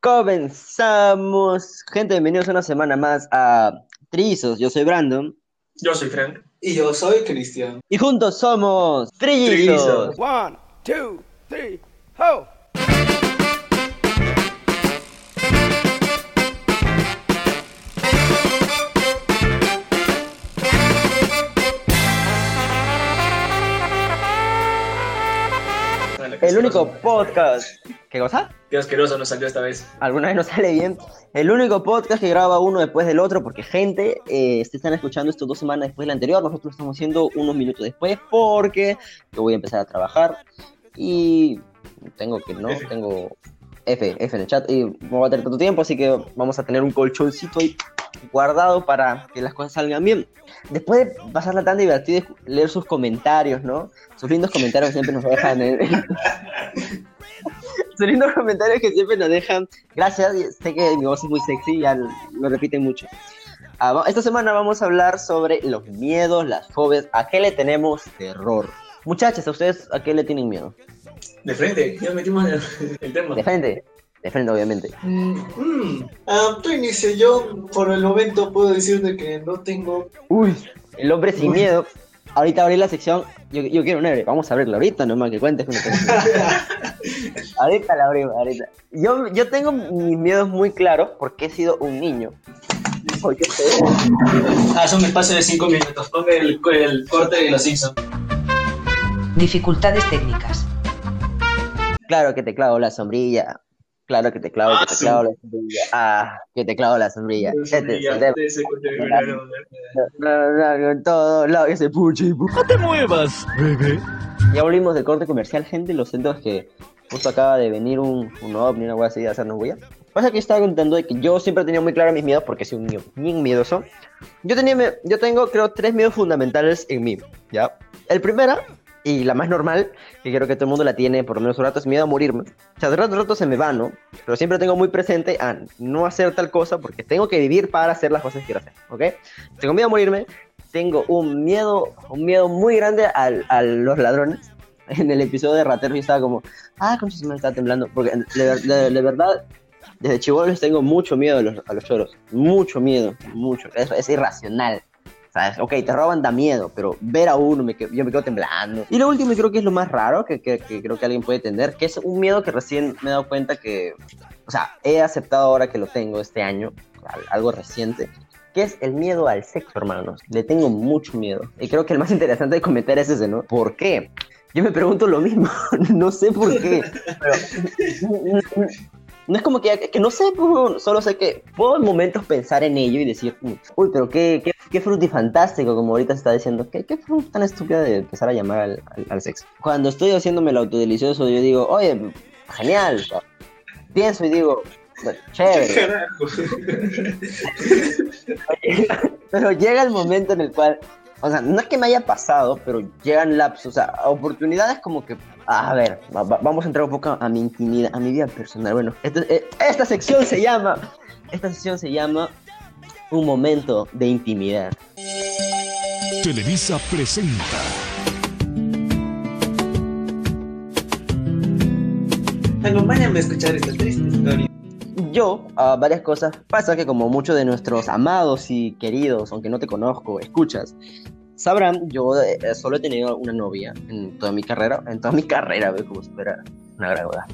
Comenzamos. Gente, bienvenidos una semana más a Trizos. Yo soy Brandon. Yo soy Frank. Y yo soy Cristian. Y juntos somos Trillizos. One, two, three, ho! El único podcast. ¿Qué cosa? Qué asqueroso nos salió esta vez. Alguna vez no sale bien. El único podcast que graba uno después del otro, porque gente, eh, se están escuchando esto dos semanas después del anterior. Nosotros lo estamos haciendo unos minutos después, porque yo voy a empezar a trabajar y tengo que, ¿no? Tengo F, F en el chat y no va a tener tanto tiempo, así que vamos a tener un colchoncito ahí guardado para que las cosas salgan bien. Después de pasarla tan divertida leer sus comentarios, ¿no? Sus lindos comentarios siempre nos dejan. en- sus lindos comentarios que siempre nos dejan. Gracias, sé que mi voz es muy sexy, ya lo, repiten mucho. Ah, esta semana vamos a hablar sobre los miedos, las fobias, a qué le tenemos terror. Muchachos, ¿a ustedes a qué le tienen miedo? De frente, ya metimos el, el tema. De frente, de frente obviamente. Mm, ah, tú inicia, yo por el momento puedo decirte que no tengo. Uy, el hombre sin Uy. miedo. Ahorita abrí la sección. Yo, yo quiero un héroe. Vamos a abrirla ahorita nomás que cuentes Ahorita la abrimos, ahorita. Yo, yo tengo mis miedos muy claros porque he sido un niño. Haz un espacio de 5 minutos. Ponme el, el corte de los Simpsons. Dificultades técnicas. claro que te clavo la sombrilla. Claro que te clavo, que te Ah, clavo la sombrilla. Ah, que te clavo la sombrilla. Este es el tema. En todo lado ese puchi. No te muevas, bebé. Ya volvimos del corte comercial, gente. Lo siento es que justo acaba de venir un, un ovni, una wea así de hacernos bulla. Pasa que estaba contando de que yo siempre he tenido muy claro mis miedos porque soy un niño bien miedoso. Yo, tenía, me- yo tengo, creo, tres miedos fundamentales en mí, ¿ya? El primero, y la más normal, que creo que todo el mundo la tiene por lo menos un rato, es miedo a morirme. O sea, de rato a rato se me va, ¿no? Pero siempre tengo muy presente a no hacer tal cosa porque tengo que vivir para hacer las cosas que quiero hacer, ¿ok? Tengo miedo a morirme, tengo un miedo, un miedo muy grande al- a los ladrones. En el episodio de Rateros yo estaba como, ah, concha, se me está temblando. Porque de, de- de verdad, desde chivolos tengo mucho miedo a los, a los choros. Mucho miedo, mucho. Es, es irracional. ¿Sabes? Ok, te roban, da miedo, pero ver a uno, me quedo- yo me quedo temblando. Y lo último, y creo que es lo más raro que, que- que creo que alguien puede tener, que es un miedo que recién me he dado cuenta que, o sea, he aceptado ahora que lo tengo este año, al- algo reciente, que es el miedo al sexo, hermanos. Le tengo mucho miedo. Y creo que el más interesante de comentar es ese, ¿no? ¿Por qué? Yo me pregunto lo mismo, no sé por qué. pero- no es como que, que no sé, pues, solo sé que puedo en momentos pensar en ello y decir, uy, pero qué, qué, qué frutifantástico, como ahorita se está diciendo, qué, qué fruta tan estúpida de empezar a llamar al, al- al sexo. Cuando estoy haciéndome el autodelicioso, yo digo, oye, genial. Pienso y digo, chévere. Pero llega el momento en el cual, o sea, no es que me haya pasado, pero llegan lapsos, o sea, oportunidades como que, a ver, va- va- vamos a entrar un poco a mi intimidad, a mi vida personal. Bueno, esto- eh, esta sección se llama, esta sección se llama un momento de intimidad. Televisa presenta Acompáñame a escuchar esta triste historia. Yo, a varias cosas, pasa que como muchos de nuestros amados y queridos, aunque no te conozco, escuchas, sabrán, yo eh, solo he tenido una novia en toda mi carrera, en toda mi carrera, veo como fuera una graduada.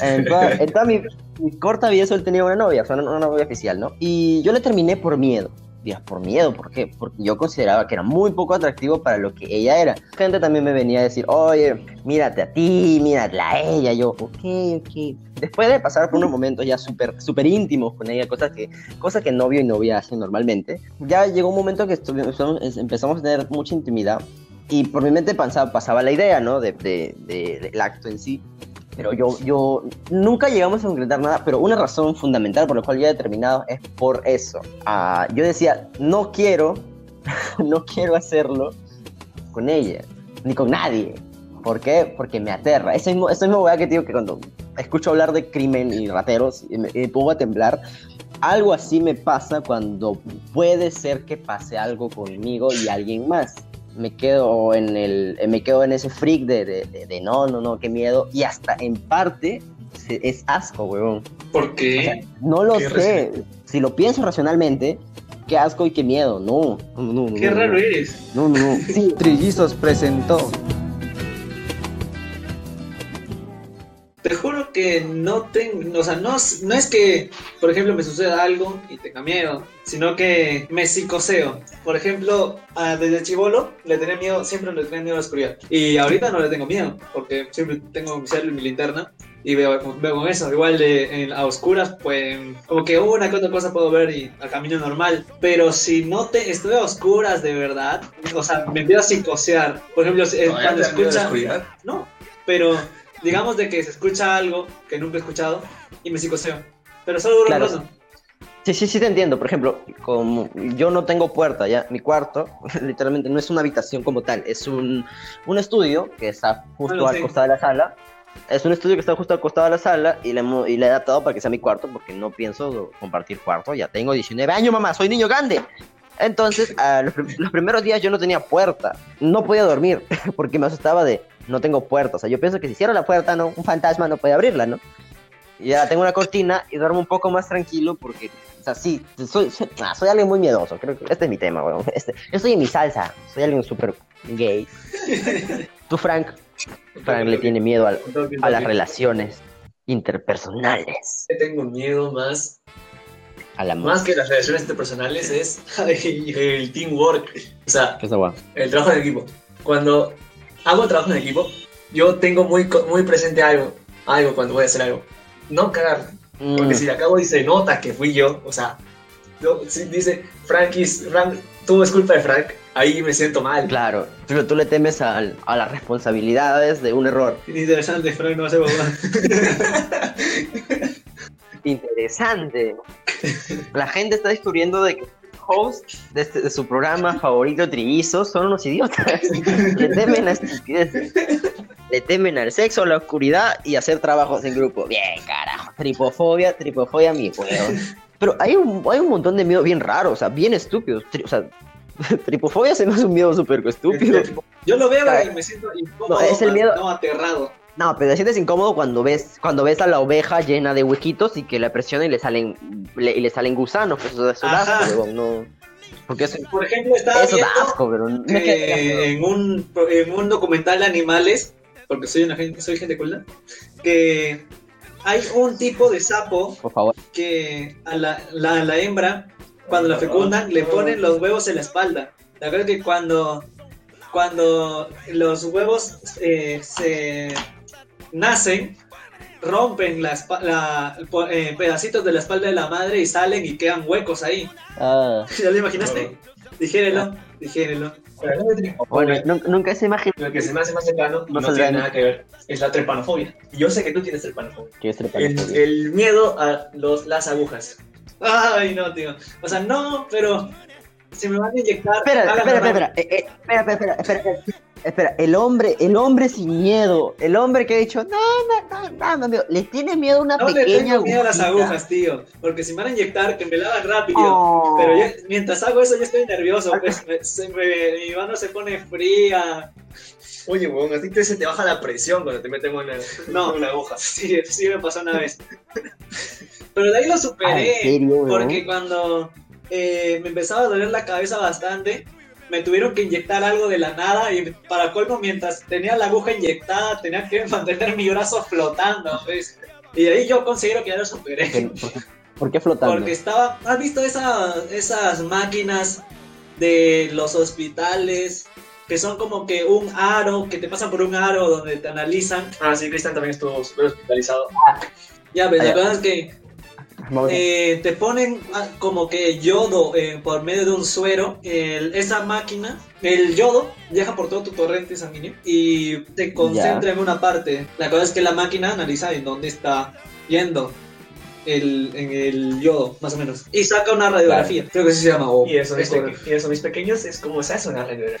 En en toda mi, mi corta vida solo he tenido una novia, o sea, una, una novia oficial, ¿no? Y yo le terminé por miedo. Por miedo, ¿por qué? Porque yo consideraba que era muy poco atractivo para lo que ella era. Gente también me venía a decir, oye, mírate a ti, míratela a ella. Yo, ok, ok. Después de pasar por unos momentos ya súper súper íntimos con ella, cosas que, cosas que novio y novia hacen normalmente, ya llegó un momento que empezamos a tener mucha intimidad y por mi mente pasaba, pasaba la idea, ¿no? De, de- de- del acto en sí. Pero yo, yo nunca llegamos a concretar nada, pero una razón fundamental por la cual yo he determinado es por eso. Ah, yo decía, no quiero, no quiero hacerlo con ella, ni con nadie. ¿Por qué? Porque me aterra. Esa misma, esa misma que digo que cuando escucho hablar de crimen y rateros y me pongo a temblar, algo así me pasa cuando puede ser que pase algo conmigo y alguien más. Me quedo en el, me quedo en ese freak de, de, de- de no, no, no, qué miedo. Y hasta en parte es asco, weón. ¿Por qué? no lo sé. Si lo pienso racionalmente, qué asco y qué miedo. No, no, no. Qué raro eres. No, no, no. Sí, Trillizos presentó. Que no tengo, o sea, no, no es que, por ejemplo, me suceda algo y tenga miedo, sino que me psicoseo. Por ejemplo, desde chivolo le tenía miedo, siempre le tenía miedo a la oscuridad. Y ahorita no le tengo miedo, porque siempre tengo mi cel y mi linterna y veo, veo con eso. Igual de, en, a oscuras, pues como que una que otra cosa puedo ver y al camino normal. Pero si no te estoy a oscuras de verdad, o sea, me empiezo a psicosear. Por ejemplo, eh, cuando escucha... No, pero digamos de que se escucha algo que nunca he escuchado y me psicoseo. Pero solo dura claro. Sí, sí, sí te entiendo. Por ejemplo, como yo no tengo puerta, ya mi cuarto literalmente no es una habitación como tal, es un, un estudio que está justo bueno, al sí. costado de la sala. Es un estudio que está justo al costado de la sala y le, y le he adaptado para que sea mi cuarto porque no pienso compartir cuarto. Ya tengo 19 años, mamá, soy niño grande. Entonces, los, los, primeros días yo no tenía puerta, no podía dormir porque me asustaba de no tengo puerta. O sea, yo pienso que si cierro la puerta, no, un fantasma no puede abrirla, ¿no? Y ya tengo una cortina y duermo un poco más tranquilo porque, o sea, sí, soy, soy, ah, soy alguien muy miedoso. Creo que este es mi tema, weón. Este, yo estoy en mi salsa, soy alguien súper gay. Tú, Frank, Frank le tiene miedo al, a las relaciones interpersonales. Tengo miedo más a la más que las relaciones interpersonales es el teamwork. O sea, el trabajo en equipo. Cuando hago trabajo en equipo, yo tengo muy, muy presente algo, algo cuando voy a hacer algo. No cagar. Mm. Porque si acabo y se nota que fui yo, o sea, yo, si dice Frank, is, Frank, tú es culpa de Frank, ahí me siento mal. Claro, pero tú le temes a, a las responsabilidades de un error. Interesante, Frank no hace. Interesante. La gente está descubriendo de que de, este, de, su programa favorito Trillizo son unos idiotas. Le temen a estupideces. Le temen al sexo, a la oscuridad y hacer trabajos en grupo. Bien, carajo. Tripofobia, tripofobia, mi weón. Pero hay un, hay un montón de miedo bien raros, o sea, bien estúpidos. Tri, o sea, tripofobia se me hace un miedo súper estúpido. Yo lo veo y me siento incómodo, no, es el miedo... no aterrado. No, pero te sientes incómodo cuando ves, cuando ves a la oveja llena de huequitos y que la presiona y le salen, le, y le salen gusanos, pues eso es asco, no. Porque eso, Por ejemplo, estaba eso da asco, pero no en, un, en un documental de animales, porque soy una gente, soy gente culta, que hay un tipo de sapo Por favor. que a la, la, la hembra, cuando la fecundan, le ponen los huevos en la espalda. La verdad que cuando, cuando los huevos eh, se nacen, rompen la, la eh, pedacitos de la espalda de la madre y salen y quedan huecos ahí. Ah. ¿Ya lo imaginaste? Dijérenlo, dijérenlo. Bueno, nunca se imaginó. Lo que se me hace más cercano no, no tiene nada que ver. Es la trepanofobia. Yo sé que tú tienes trepanofobia. ¿Qué es trepanofobia? El, el miedo a los, las agujas. Ay, no, tío. O sea, no, pero si me van a inyectar. Espera, espera, espera, espera, eh, eh, espera, espera, espera, espera, espera, el hombre, el hombre sin miedo, el hombre que ha dicho, no, no, no, no, amigo, le tiene miedo a una no pequeña le tengo miedo a las agujas, tío, porque si me van a inyectar, que me la hagan rápido, Oh. pero yo, mientras hago eso yo estoy nervioso, pues, me- se me- mi mano se pone fría. Oye, weón, así que se te baja la presión cuando te meten una, No. una aguja. Sí, sí me pasó una vez. Pero de ahí lo superé, Ah, ¿en serio, porque cuando eh, me empezaba a doler la cabeza bastante, me tuvieron que inyectar algo de la nada y para colmo, mientras tenía la aguja inyectada, tenía que mantener mi brazo flotando, ¿ves? Y de ahí yo considero que ya lo superé. ¿Por qué, por qué flotando? Porque estaba, ¿has visto esa- esas máquinas de los hospitales? Que son como que un aro, que te pasan por un aro donde te analizan. Ah, sí, Cristian también estuvo súper hospitalizado. Ya, pero Ah, la verdad es que eh, te ponen ah, como que yodo eh, por medio de un suero. El- esa máquina, el yodo, viaja por todo tu torrente sanguíneo y te concentra en una parte. La cosa es que la máquina analiza en dónde está yendo el, en el yodo, más o menos. Y saca una radiografía. Creo que así se llama. o Y eso, mis esto. peque- y eso, mis pequeños, es como se hace una radiografía.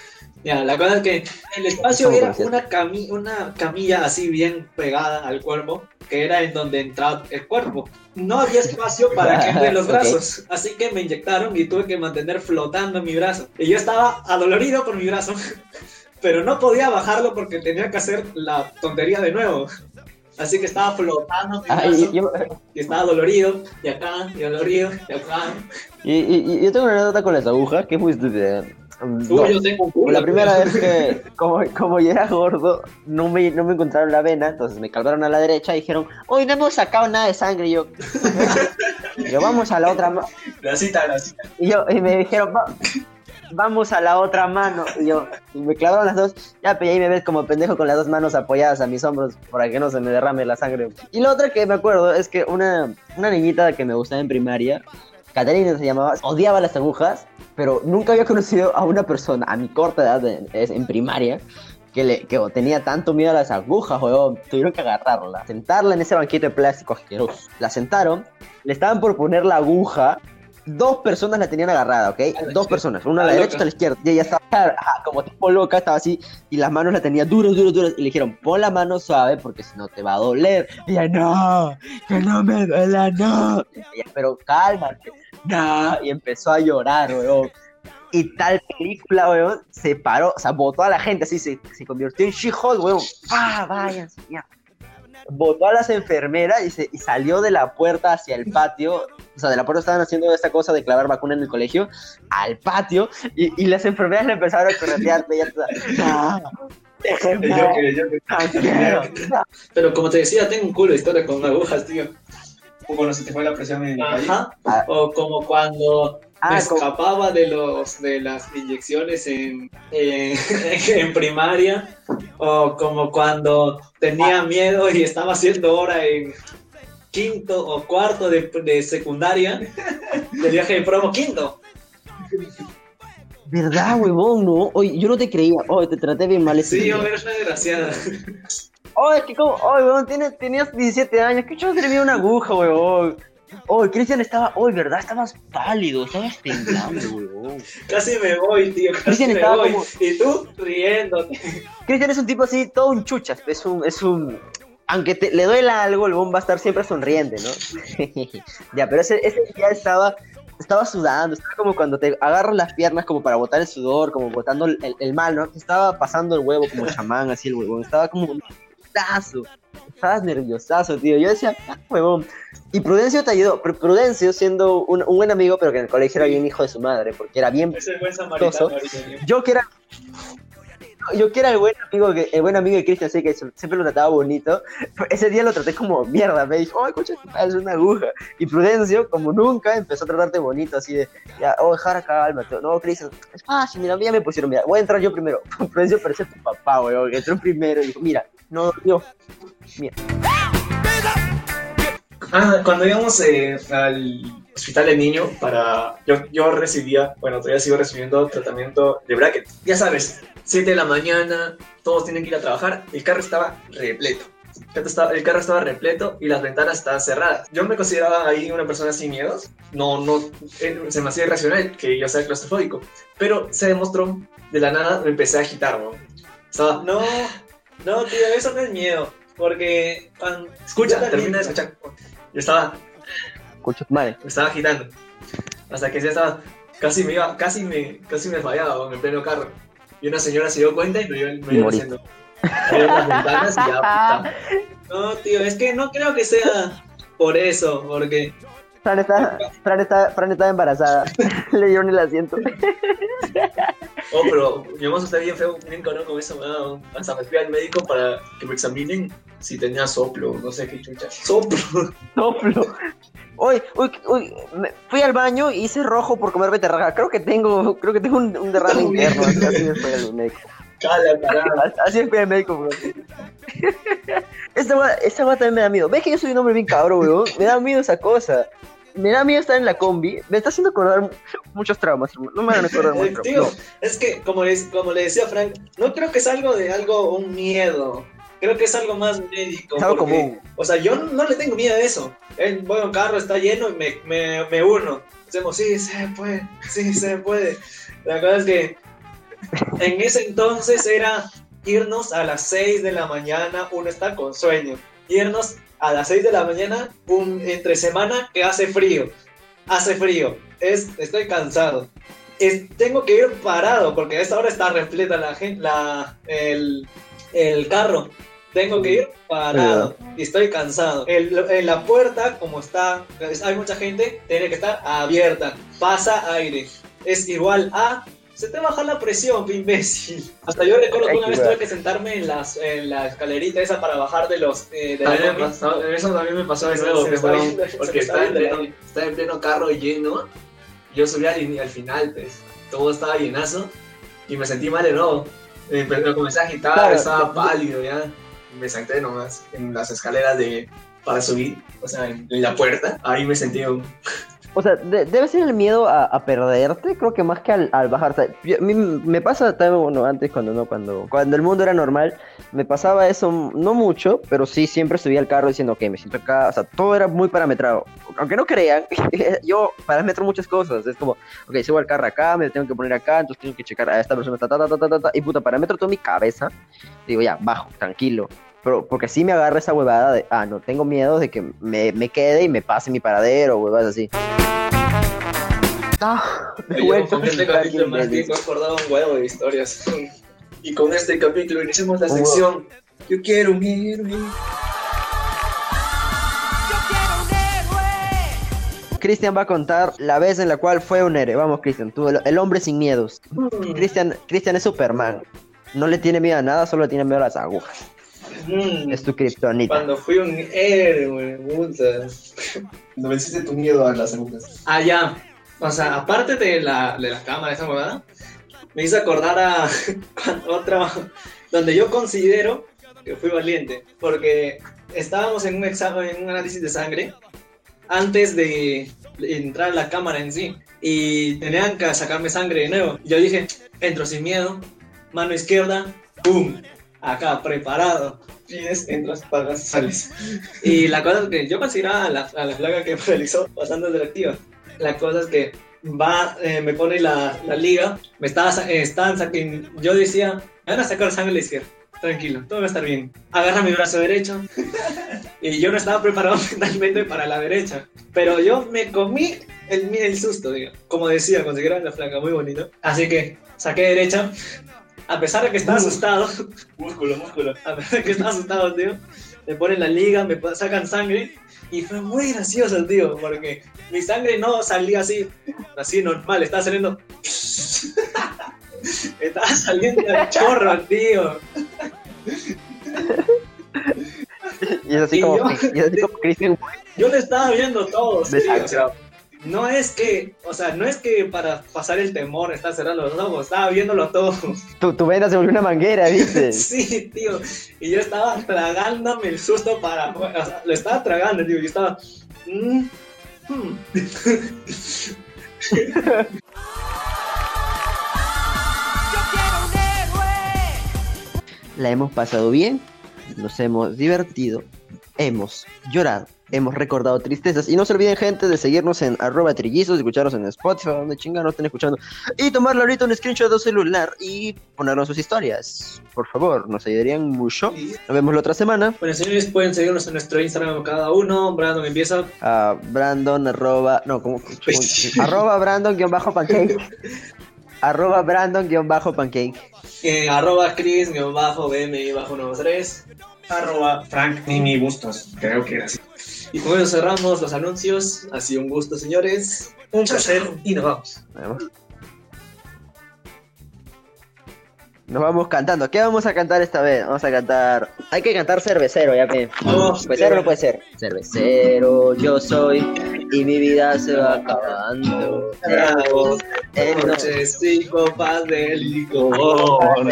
Ya, la cosa es que el espacio era una, cami una camilla así bien pegada al cuerpo, que era en donde entraba el cuerpo. No había espacio para que entren los brazos, así que me inyectaron y tuve que mantener flotando mi brazo. Y yo estaba adolorido por mi brazo, pero no podía bajarlo porque tenía que hacer la tontería de nuevo. Así que estaba flotando mi brazo, y, estaba dolorido, y acá, y dolorido, y acá. Y, y, yo tengo una anécdota con las agujas que es muy estúpida. Yo tengo un culo, la primera vez que, como, como yo era gordo, no me, no me encontraron la vena, entonces me calvaron a la derecha y dijeron, hoy no hemos sacado nada de sangre. Y yo, yo vamos a la otra mano. La cita, la cita. Y, yo, y me dijeron, vamos a la otra mano. Y yo, me clavaron las dos, ya, pero ahí me ves como pendejo con las dos manos apoyadas a mis hombros para que no se me derrame la sangre. Y la otra que me acuerdo es que una, una niñita que me gustaba en primaria, Caterina se llamaba, odiaba las agujas, pero nunca había conocido a una persona a mi corta edad en primaria que, le, que tenía tanto miedo a las agujas, weón. Tuvieron que agarrarla, sentarla en ese banquito de plástico asqueroso. La sentaron, le estaban por poner la aguja dos personas la tenían agarrada, ¿ok? Dos personas, una a la, derecha y otra a la izquierda. Y ella estaba como tipo loca, estaba así, y las manos la tenía duras, duras, duras. Y le dijeron, pon la mano suave porque si no te va a doler. Y ella, no, que no me duela, no. Ella, pero cálmate, Y empezó a llorar, weón. Y tal película, weón, se paró, o sea, botó a la gente, así se, se convirtió en She-Hulk, weón. ¡Ah, váyanse, ya! Botó a las enfermeras y, se, y salió de la puerta hacia el patio o sea, de la puerta estaban haciendo esta cosa de clavar vacuna en el colegio, al patio, y, y las enfermeras le empezaron a corretear, Pero como te decía, tengo un culo de historia con agujas, tío. O cuando se te fue la presión en el Ajá. O como cuando ah, me escapaba de los de las inyecciones en, en, en, primaria. O como cuando tenía miedo y estaba haciendo hora en, quinto o cuarto de, de secundaria del viaje de promo quinto. ¿Verdad, huevón? No, oye, yo no te creía. Oye, te traté bien mal. Sí, yo eres una desgraciada. Oye, que como, oye, huevón, tienes, tenías 17 años. ¿Qué chulo tenía una aguja, huevón? Oye, Cristian estaba, oye, ¿verdad? Estabas pálido, estabas temblando, huevón. Casi me voy, tío. Casi me voy. Y tú riéndote. Cristian es un tipo así, todo un chuchas. Es un, es un, aunque te, le duela algo, el bomb va a estar siempre sonriente, ¿no? ya, pero ese, ese día estaba, estaba sudando, estaba como cuando te agarras las piernas como para botar el sudor, como botando el, el, mal, ¿no? Estaba pasando el huevo como chamán, así el huevón, estaba como nerviosazo, estabas nerviosazo, tío. Yo decía, ah, huevón. Y Prudencio te ayudó, Prudencio siendo un, un, buen amigo, pero que en el colegio era bien hijo de su madre, porque era bien... Es el buen samaritano, Yo que era yo que era el buen amigo, que, el buen amigo de Cristian, así que siempre lo trataba bonito. Ese día lo traté como mierda. Me dijo, ay, coche, es una aguja. Y Prudencio, como nunca, empezó a tratarte bonito, así de, ya, oh, Jara, cálmate. No, Cristian, es fácil, mira, ya me pusieron, mira, voy a entrar yo primero. Prudencio parece tu papá, weón, entró primero y dijo, mira, no, yo, mira. Ah, cuando íbamos eh, al hospital de niño para... Yo, yo recibía, bueno, todavía sigo recibiendo tratamiento de bracket. Ya sabes, 7 de la mañana, todos tienen que ir a trabajar, el carro estaba repleto. El carro estaba repleto y las ventanas estaban cerradas. Yo me consideraba ahí una persona sin miedos. No, no, eh, se me hacía irracional que yo sea claustrofóbico. Pero se demostró, de la nada me empecé a agitar, ¿no? Estaba... No, no, tío, eso no es miedo. Porque cuando... Escucha, termina de escuchar. Yo estaba me estaba agitando. Hasta que ya estaba. Casi me iba, casi me, casi me fallaba en pleno carro. Y una señora se dio cuenta y me iba, me iba haciendo. las ventanas y ya, No, tío, es que no creo que sea por eso, porque. Fran está, Fran está, Fran está embarazada. Le dieron el asiento. Oh, pero yo me asusté bien feo, bien cabrón con eso. ¿no? Hasta me fui al médico para que me examinen si tenía soplo, no sé qué chucha. Soplo. Soplo. Uy, uy, uy, fui al baño y hice rojo por comer beterraga. Creo que tengo, creo que tengo un, un derrame interno. Así me fue al médico. Cala, Así me fue al médico, bro. Esta va también me da miedo. ¿Ves que yo soy un hombre bien cabrón, weón? Me da miedo esa cosa. Me da miedo estar en la combi. Me está haciendo acordar muchos traumas. No me van a acordar mucho. Tío, es que, como le, como le decía Frank, no creo que es algo de algo, un miedo creo que es algo más médico. Es algo común. O sea, yo no, le tengo miedo a eso. El bueno, carro está lleno y me, me, me uno. Hacemos, sí, se puede, sí, se puede. La verdad es que en ese entonces era irnos a las 6 de la mañana, uno está con sueño. Irnos a las 6 de la mañana, un, entre semana que hace frío. Hace frío. Es, estoy cansado. Tengo que ir parado porque a esta hora está repleta la la, el, el carro. tengo que ir parado y estoy cansado. en la puerta, como está, hay mucha gente, tiene que estar abierta. Pasa aire. Es igual a se te baja la presión, imbécil. Hasta yo recuerdo que una vez tuve que sentarme en, las, en la escalerita esa para bajar de los. Eh, de la eso también me pasó de nuevo, porque estaba en, pleno, en, pleno, carro lleno. Yo subí al, al final, pues. Todo estaba llenazo y me sentí mal de nuevo. Me, comencé a agitar, estaba pálido ya. Me senté nomás en las escaleras de para subir, o sea, en, la puerta. Ahí me sentí un, o sea, debe ser el miedo a, perderte, creo que más que al, bajar. a mí me pasa también, bueno, antes cuando no, cuando, cuando el mundo era normal, me pasaba eso, no mucho, pero sí siempre subía al carro diciendo, ok, me siento acá, o sea, todo era muy parametrado. Aunque no crean, yo parametro muchas cosas, es como, ok, subo al carro acá, me tengo que poner acá, entonces tengo que checar a esta persona, ta, ta, ta, ta, ta, ta, y puta, parametro toda mi cabeza, digo, ya, bajo, tranquilo, pero porque sí me agarra esa huevada de, ah, no, tengo miedo de que me, me quede y me pase mi paradero, huevadas así. Ah, con este capítulo más me he acordado un huevo de historias. Y con este capítulo iniciamos la sección Yo quiero un héroe. Cristian va a contar la vez en la cual fue un héroe. Vamos, Cristian, tú, el, hombre sin miedos. Mm. Cristian Cristian es Superman. No le tiene miedo a nada, solo le tiene miedo a las agujas. Mm. Es tu kriptonita. Cuando fui un héroe, puta. Cuando venciste tu miedo a las agujas. Ah, ya. O sea, aparte de la, de la cámara, esa huevada, me hizo acordar a otra, donde yo considero que fui valiente, porque estábamos en un examen, en un análisis de sangre, antes de entrar a la cámara en sí, y tenían que sacarme sangre de nuevo. Yo dije, entro sin miedo, mano izquierda, ¡pum! Acá, preparado. Pides, entras, pagas, sales. Y la cosa es que yo consideraba a la, a la flaca que me realizó bastante atractiva. La cosa es que va, eh, me pone la, la, liga, me estaba, eh, estaban yo decía, me van a sacar sangre a la izquierda, tranquilo, todo va a estar bien. Agarra mi brazo derecho y yo no estaba preparado mentalmente para la derecha, pero yo me comí el, el susto, digo. como decía, conseguir la flaca, muy bonito. Así que saqué derecha, a pesar de que estaba asustado, músculo, músculo, a pesar de que estaba asustado, tío, me ponen la liga, me sacan sangre. Y fue muy gracioso, tío, porque mi sangre no salía así, así normal, estaba saliendo. estaba saliendo el chorro, tío. y es así como, Cristian. Yo le estaba viendo todo, tío no es que, o sea, no es que para pasar el temor está cerrando los ojos, estaba viéndolo todo. Tu, tu vena se volvió una manguera, ¿viste? sí, tío. Y yo estaba tragándome el susto para, o sea, lo estaba tragando, tío. Yo estaba... Mm, hmm. La hemos pasado bien, nos hemos divertido, hemos llorado hemos recordado tristezas. Y no se olviden, gente, de seguirnos en arroba trillizos, escucharnos en Spotify, donde chingados nos estén escuchando. Y tomarle ahorita un screenshot de celular y ponernos sus historias. Por favor, nos ayudarían mucho. Nos vemos la otra semana. Bueno, señores, pueden seguirnos en nuestro Instagram cada uno. Brandon empieza. a Brandon, arroba. No, como. arroba Brandon guion bajo pancake. arroba Brandon guion bajo pancake. Eh, arroba Chris guion bajo BMI bajo 93. Arroba Frank Nimi Bustos. Creo que era así. Y con eso cerramos los anuncios. Ha sido un gusto, señores. Un placer y nos vamos. Nos vamos cantando. ¿Qué vamos a cantar esta vez? Vamos a cantar. Hay que cantar cervecero, ya que. cervecero no puede ser. Cervecero yo soy y mi vida se va acabando. Noches y copas de licor.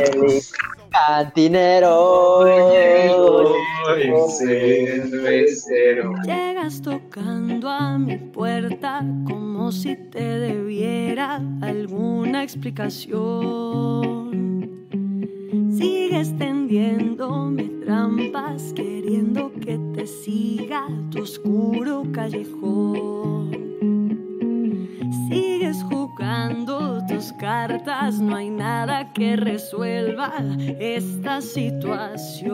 Cantinero. Llegas tocando a mi puerta como si te debiera alguna explicación. Sigues tendiéndome trampas queriendo que te siga tu oscuro callejón. Cartas, no hay nada que resuelva esta situación.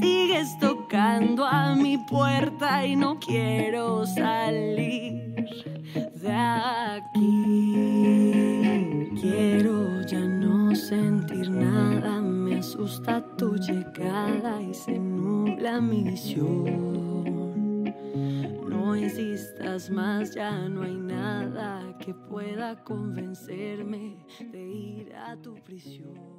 Sigues tocando a mi puerta y no quiero salir de aquí. Quiero ya no sentir nada, me asusta tu llegada y se nubla mi visión. No insistas más, ya no hay nada que pueda convencerme de ir a tu prisión.